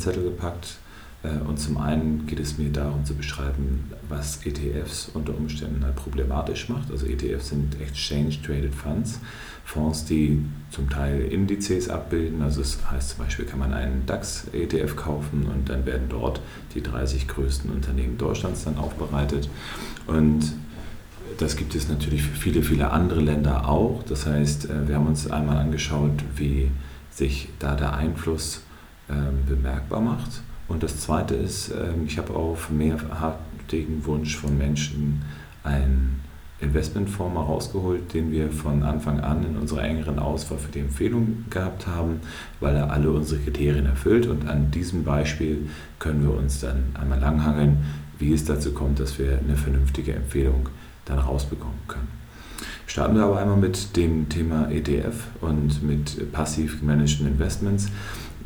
Zettel gepackt. Äh, und zum einen geht es mir darum zu beschreiben, was ETFs unter Umständen halt problematisch macht. Also ETFs sind Exchange Traded Funds, Fonds, die zum Teil Indizes abbilden. Also das heißt zum Beispiel kann man einen DAX-ETF kaufen und dann werden dort die 30 größten Unternehmen Deutschlands dann aufbereitet. Und das gibt es natürlich für viele, viele andere Länder auch. Das heißt, äh, wir haben uns einmal angeschaut, wie sich da der Einfluss ähm, bemerkbar macht. Und das Zweite ist, ähm, ich habe auf mehrhartigen Wunsch von Menschen einen Investmentfonds mal rausgeholt, den wir von Anfang an in unserer engeren Auswahl für die Empfehlung gehabt haben, weil er alle unsere Kriterien erfüllt. Und an diesem Beispiel können wir uns dann einmal langhangeln, wie es dazu kommt, dass wir eine vernünftige Empfehlung dann rausbekommen können. Starten wir aber einmal mit dem Thema ETF und mit passiv gemanagten Investments.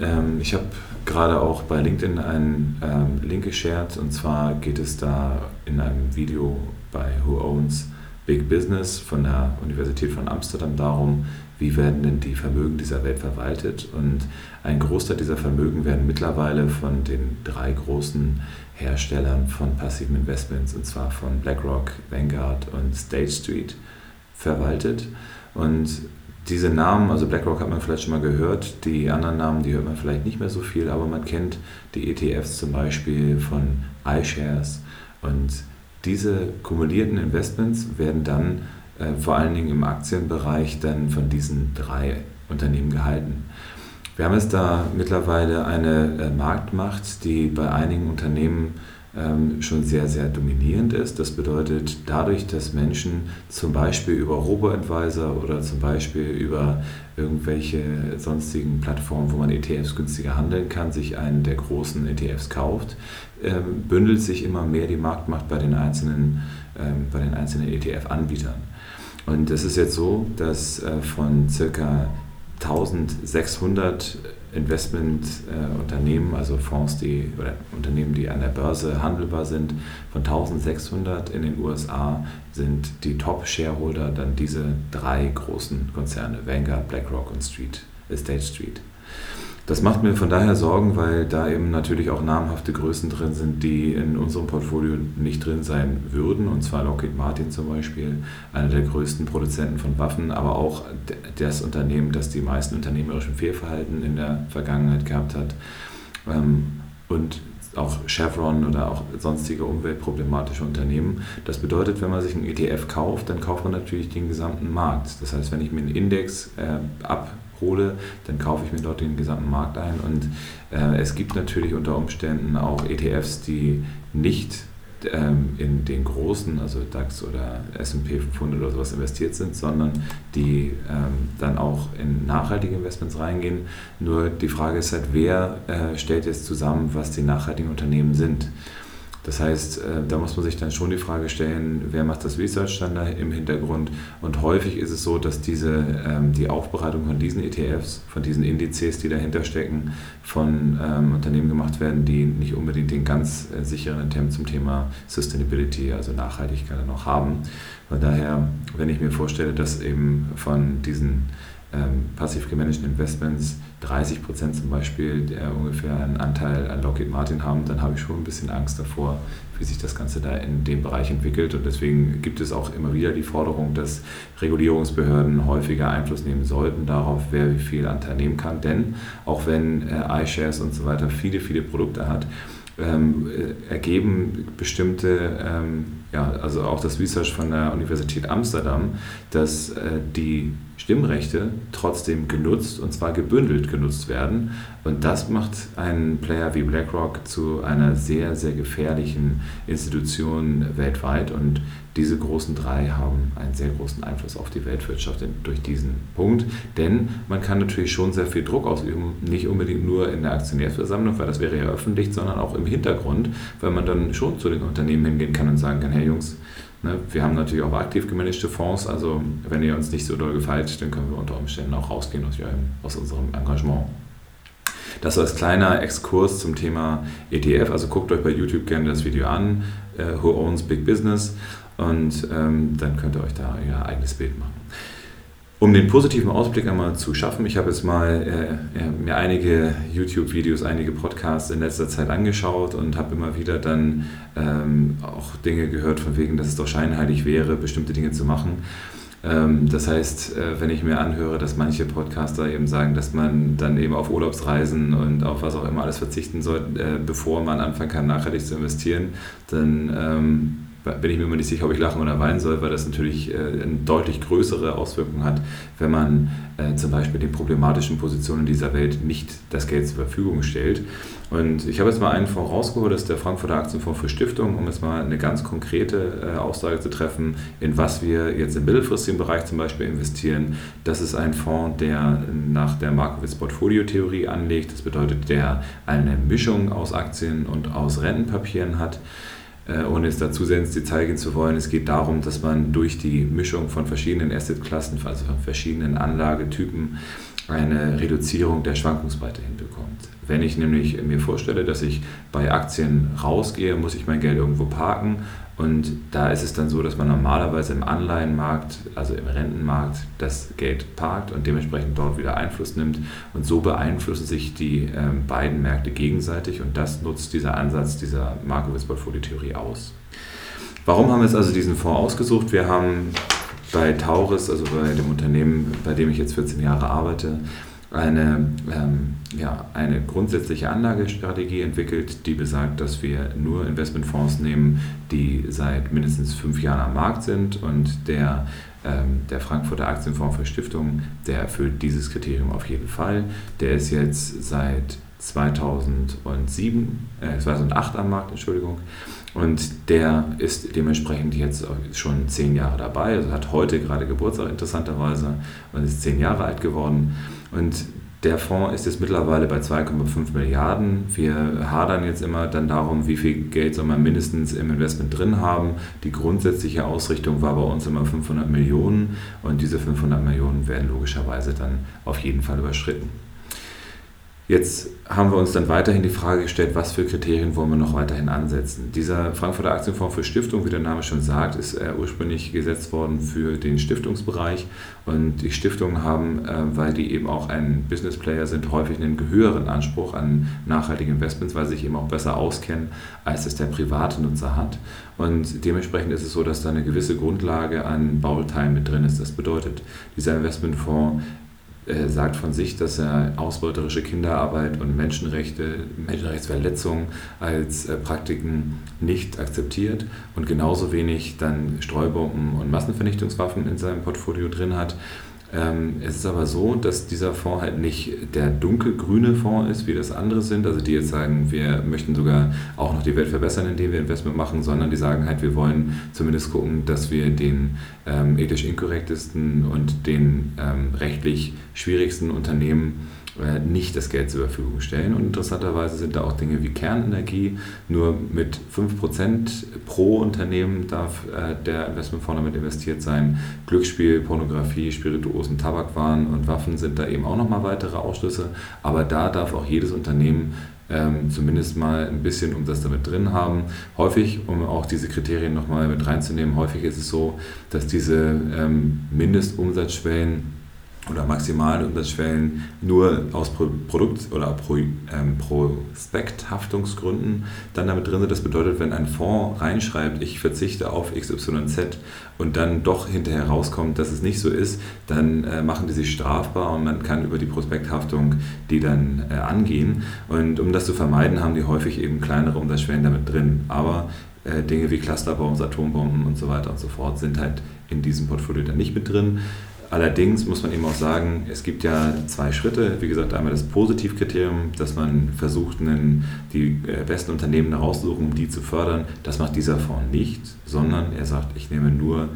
Ähm, ich habe gerade auch bei LinkedIn einen ähm, Link geshared und zwar geht es da in einem Video bei Who Owns Big Business von der Universität von Amsterdam darum, wie werden denn die Vermögen dieser Welt verwaltet. Und ein Großteil dieser Vermögen werden mittlerweile von den drei großen Herstellern von passiven Investments, und zwar von BlackRock, Vanguard und State Street, verwaltet. Und diese Namen, also BlackRock hat man vielleicht schon mal gehört, die anderen Namen, die hört man vielleicht nicht mehr so viel, aber man kennt die ETFs zum Beispiel von iShares und diese kumulierten Investments werden dann äh, vor allen Dingen im Aktienbereich dann von diesen drei Unternehmen gehalten. Wir haben jetzt da mittlerweile eine äh, Marktmacht, die bei einigen Unternehmen schon sehr, sehr dominierend ist. Das bedeutet, dadurch, dass Menschen zum Beispiel über Robo-Advisor oder zum Beispiel über irgendwelche sonstigen Plattformen, wo man ETFs günstiger handeln kann, sich einen der großen ETFs kauft, ähm, bündelt sich immer mehr die Marktmacht bei den einzelnen, ähm, bei einzelnen ETF-Anbietern. Und es ist jetzt so, dass äh, von circa 1600 Investmentunternehmen, äh, also Fonds, die oder Unternehmen, die an der Börse handelbar sind, von 1600 in den USA sind die Top-Shareholder dann diese drei großen Konzerne, Vanguard, BlackRock und Street, State Street. Das macht mir von daher Sorgen, weil da eben natürlich auch namhafte Größen drin sind, die in unserem Portfolio nicht drin sein würden. Und zwar Lockheed Martin zum Beispiel, einer der größten Produzenten von Waffen, aber auch das Unternehmen, das die meisten unternehmerischen Fehlverhalten in der Vergangenheit gehabt hat. Ähm, und auch Chevron oder auch sonstige umweltproblematische Unternehmen. Das bedeutet, wenn man sich einen ETF kauft, dann kauft man natürlich den gesamten Markt. Das heißt, wenn ich mir einen Index äh, ab hole, dann kaufe ich mir dort den gesamten Markt ein. Und äh, es gibt natürlich unter Umständen auch ETFs, die nicht ähm, in den großen, also DAX oder SP 500 oder sowas investiert sind, sondern die ähm, dann auch in nachhaltige Investments reingehen. Nur die Frage ist halt, wer äh, stellt jetzt zusammen, was die nachhaltigen Unternehmen sind? Das heißt, äh, da muss man sich dann schon die Frage stellen, wer macht das Research dann da im Hintergrund? Und häufig ist es so, dass diese, ähm, die Aufbereitung von diesen ETFs, von diesen Indizes, die dahinter stecken, von ähm, Unternehmen gemacht werden, die nicht unbedingt den ganz äh, sicheren Attempt zum Thema Sustainability, also Nachhaltigkeit noch haben. Von daher, wenn ich mir vorstelle, dass eben von diesen ähm, passiv gemanagten Investments 30 Prozent zum Beispiel, der ungefähr einen Anteil an Lockheed Martin haben, dann habe ich schon ein bisschen Angst davor, wie sich das Ganze da in dem Bereich entwickelt. Und deswegen gibt es auch immer wieder die Forderung, dass Regulierungsbehörden häufiger Einfluss nehmen sollten darauf, wer wie viel Anteil nehmen kann. Denn auch wenn äh, iShares und so weiter viele, viele Produkte hat, ähm, äh, ergeben bestimmte, ähm, ja, also auch das Research von der Universität Amsterdam, dass äh, die Stimmrechte trotzdem genutzt und zwar gebündelt genutzt werden. Und das macht einen Player wie BlackRock zu einer sehr, sehr gefährlichen Institution weltweit. Und diese großen drei haben einen sehr großen Einfluss auf die Weltwirtschaft durch diesen Punkt. Denn man kann natürlich schon sehr viel Druck ausüben, nicht unbedingt nur in der Aktionärsversammlung, weil das wäre ja öffentlich, sondern auch im Hintergrund, weil man dann schon zu den Unternehmen hingehen kann und sagen kann, hey Jungs, wir haben natürlich auch aktiv gemanagte Fonds, also wenn ihr uns nicht so doll gefällt, dann können wir unter Umständen auch rausgehen aus, aus unserem Engagement. Das war als kleiner Exkurs zum Thema ETF. Also guckt euch bei YouTube gerne das Video an, äh, Who Owns Big Business, und ähm, dann könnt ihr euch da euer eigenes Bild machen. Um den positiven Ausblick einmal zu schaffen, ich habe jetzt mal äh, mir einige YouTube-Videos, einige Podcasts in letzter Zeit angeschaut und habe immer wieder dann ähm, auch Dinge gehört, von wegen, dass es doch scheinheilig wäre, bestimmte Dinge zu machen. Ähm, das heißt, äh, wenn ich mir anhöre, dass manche Podcaster eben sagen, dass man dann eben auf Urlaubsreisen und auf was auch immer alles verzichten soll, äh, bevor man anfangen kann, nachhaltig zu investieren, dann ähm, bin ich mir immer nicht sicher, ob ich lachen oder weinen soll, weil das natürlich äh, eine deutlich größere Auswirkung hat, wenn man äh, zum Beispiel den problematischen Positionen dieser Welt nicht das Geld zur Verfügung stellt. Und ich habe jetzt mal einen Fonds rausgeholt, das ist der Frankfurter Aktienfonds für Stiftungen, um jetzt mal eine ganz konkrete äh, Aussage zu treffen, in was wir jetzt im mittelfristigen Bereich zum Beispiel investieren. Das ist ein Fonds, der nach der Markowitz-Portfolio-Theorie anlegt. Das bedeutet, der eine Mischung aus Aktien und aus Rentenpapieren hat. Äh, ohne sehr ins Detail gehen zu wollen. Es geht darum, dass man durch die Mischung von verschiedenen Assetklassen, also von verschiedenen Anlagetypen, eine Reduzierung der Schwankungsbreite hinbekommt. Wenn ich nämlich mir vorstelle, dass ich bei Aktien rausgehe, muss ich mein Geld irgendwo parken und da ist es dann so, dass man normalerweise im Anleihenmarkt, also im Rentenmarkt, das Geld parkt und dementsprechend dort wieder Einfluss nimmt. Und so beeinflussen sich die äh, beiden Märkte gegenseitig und das nutzt dieser Ansatz dieser Markowitz-Portfolio-Theorie aus. Warum haben wir jetzt also diesen Fonds ausgesucht? Wir haben bei Tauris, also bei dem Unternehmen, bei dem ich jetzt 14 Jahre arbeite, eine, ähm, ja, eine grundsätzliche Anlagestrategie entwickelt, die besagt, dass wir nur Investmentfonds nehmen, die seit mindestens fünf Jahren am Markt sind und der, ähm, der Frankfurter Aktienfonds für Stiftungen, der erfüllt dieses Kriterium auf jeden Fall. Der ist jetzt seit 2007, äh, 2008 am Markt, Entschuldigung. Und der ist dementsprechend jetzt schon zehn Jahre dabei, also hat heute gerade Geburtstag interessanterweise und ist zehn Jahre alt geworden. Und der Fonds ist jetzt mittlerweile bei 2,5 Milliarden. Wir hadern jetzt immer dann darum, wie viel Geld soll man mindestens im Investment drin haben. Die grundsätzliche Ausrichtung war bei uns immer 500 Millionen und diese 500 Millionen werden logischerweise dann auf jeden Fall überschritten. Jetzt haben wir uns dann weiterhin die Frage gestellt, was für Kriterien wollen wir noch weiterhin ansetzen. Dieser Frankfurter Aktienfonds für Stiftung, wie der Name schon sagt, ist äh, ursprünglich gesetzt worden für den Stiftungsbereich. Und die Stiftungen haben, äh, weil die eben auch ein Business Player sind, häufig einen höheren Anspruch an nachhaltige Investments, weil sie sich eben auch besser auskennen, als es der private Nutzer hat. Und dementsprechend ist es so, dass da eine gewisse Grundlage an Bauteilen mit drin ist. Das bedeutet, dieser Investmentfonds äh, sagt von sich, dass er ausbeuterische Kinderarbeit und Menschenrechte, Menschenrechtsverletzungen als äh, Praktiken nicht akzeptiert und genauso wenig dann Streubomben und Massenvernichtungswaffen in seinem Portfolio drin hat. Ähm, es ist aber so, dass dieser Fonds halt nicht der dunkelgrüne Fonds ist, wie das andere sind, also die jetzt sagen, wir möchten sogar auch noch die Welt verbessern, indem wir Investment machen, sondern die sagen halt, wir wollen zumindest gucken, dass wir den ähm, ethisch inkorrektesten und den ähm, rechtlich schwierigsten Unternehmen nicht das Geld zur Verfügung stellen. Und interessanterweise sind da auch Dinge wie Kernenergie. Nur mit 5% pro Unternehmen darf äh, der Investmentfonds damit investiert sein. Glücksspiel, Pornografie, Spirituosen, Tabakwaren und Waffen sind da eben auch nochmal weitere Ausschlüsse. Aber da darf auch jedes Unternehmen ähm, zumindest mal ein bisschen um das damit drin haben. Häufig, um auch diese Kriterien nochmal mit reinzunehmen, häufig ist es so, dass diese ähm, Mindestumsatzschwellen oder maximalen Umsatzschwellen nur aus Produkt- oder Pro, ähm, Prospekthaftungsgründen dann damit drin sind. Das bedeutet, wenn ein Fonds reinschreibt, ich verzichte auf XYZ und dann doch hinterher rauskommt, dass es nicht so ist, dann äh, machen die sich strafbar und man kann über die Prospekthaftung die dann äh, angehen. Und um das zu vermeiden, haben die häufig eben kleinere Umsatzschwellen damit drin. Aber äh, Dinge wie Clusterbombs, Atombomben und so weiter und so fort sind halt in diesem Portfolio dann nicht mit drin. Allerdings muss man eben auch sagen, es gibt ja zwei Schritte. Wie gesagt, einmal das Positivkriterium, dass man versucht, die äh, besten Unternehmen herauszusuchen, um die zu fördern. Das macht dieser Fonds nicht, sondern er sagt, ich nehme nur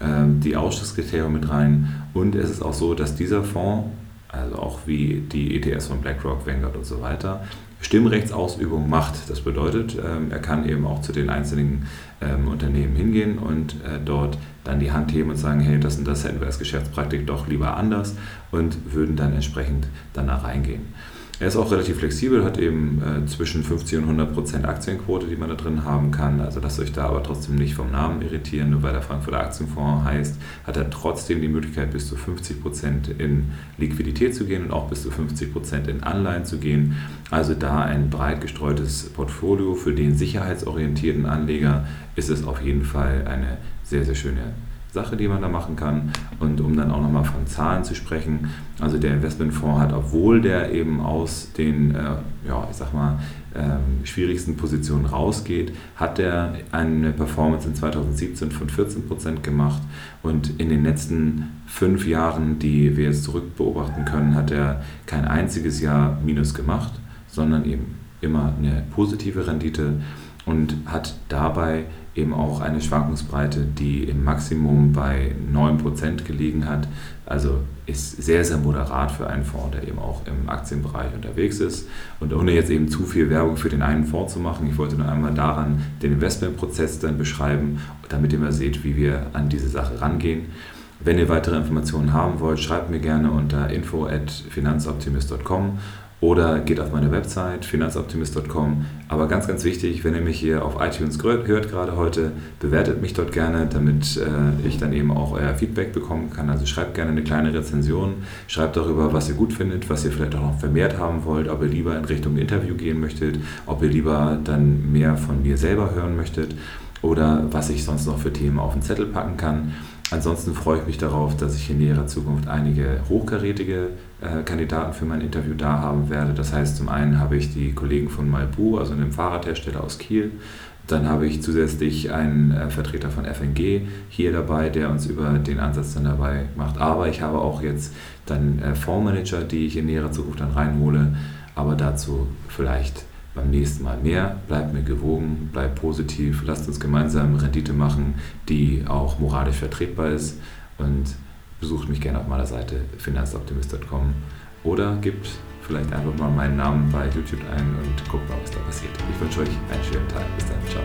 ähm, die Ausschlusskriterien mit rein. Und es ist auch so, dass dieser Fonds, also auch wie die ETS von BlackRock, Vanguard und so weiter, Stimmrechtsausübung macht. Das bedeutet, ähm, er kann eben auch zu den einzelnen ähm, Unternehmen hingehen und äh, dort dann die Hand heben und sagen, hey, das und das hätten wir als Geschäftspraktik doch lieber anders und würden dann entsprechend danach reingehen. Er ist auch relativ flexibel, hat eben äh, zwischen 50 und 100 Prozent Aktienquote, die man da drin haben kann. Also lasst euch da aber trotzdem nicht vom Namen irritieren, nur weil der Frankfurter Aktienfonds heißt, hat er trotzdem die Möglichkeit, bis zu 50 Prozent in Liquidität zu gehen und auch bis zu 50 Prozent in Anleihen zu gehen. Also da ein breit gestreutes Portfolio für den sicherheitsorientierten Anleger ist es auf jeden Fall eine sehr, sehr schöne Sache, die man da machen kann. Und um dann auch nochmal von Zahlen zu sprechen, also der Investmentfonds hat, obwohl der eben aus den, äh, ja, ich sag mal, ähm, schwierigsten Positionen rausgeht, hat er eine Performance in 2017 von 14 Prozent gemacht und in den letzten fünf Jahren, die wir jetzt zurück beobachten können, hat er kein einziges Jahr Minus gemacht, sondern eben immer eine positive Rendite und hat dabei eben auch eine Schwankungsbreite, die im Maximum bei 9% gelegen hat. Also ist sehr, sehr moderat für einen Fonds, der eben auch im Aktienbereich unterwegs ist. Und ohne jetzt eben zu viel Werbung für den einen Fonds zu machen, ich wollte nur einmal daran den Investmentprozess dann beschreiben, damit ihr mal seht, wie wir an diese Sache rangehen. Wenn ihr weitere Informationen haben wollt, schreibt mir gerne unter info@finanzoptimist.com oder geht auf meine Website finanzoptimist.com. Aber ganz, ganz wichtig, wenn ihr mich hier auf iTunes hört gerade heute, bewertet mich dort gerne, damit äh, ich dann eben auch euer Feedback bekommen kann. Also schreibt gerne eine kleine Rezension, schreibt darüber, was ihr gut findet, was ihr vielleicht auch noch vermehrt haben wollt, ob ihr lieber in Richtung Interview gehen möchtet, ob ihr lieber dann mehr von mir selber hören möchtet oder was ich sonst noch für Themen auf den Zettel packen kann. Ansonsten freue ich mich darauf, dass ich in näherer Zukunft einige hochkarätige äh, Kandidaten für mein Interview da haben werde. Das heißt, zum einen habe ich die Kollegen von Malbu, also einem Fahrradhersteller aus Kiel. Dann habe ich zusätzlich einen äh, Vertreter von FNG hier dabei, der uns über den Ansatz dann dabei macht. Aber ich habe auch jetzt dann äh, Fondsmanager, die ich in näherer Zukunft dann reinhole. Aber dazu vielleicht beim nächsten Mal mehr. Bleibt mir gewogen, bleibt positiv, lasst uns gemeinsam Rendite machen, die auch moralisch vertretbar ist und besucht mich gerne auf meiner Seite finanzoptimist.com oder gebt vielleicht einfach mal meinen Namen bei YouTube ein und guckt mal, was da passiert. Ich wünsche euch einen schönen Tag. Bis dann. Ciao.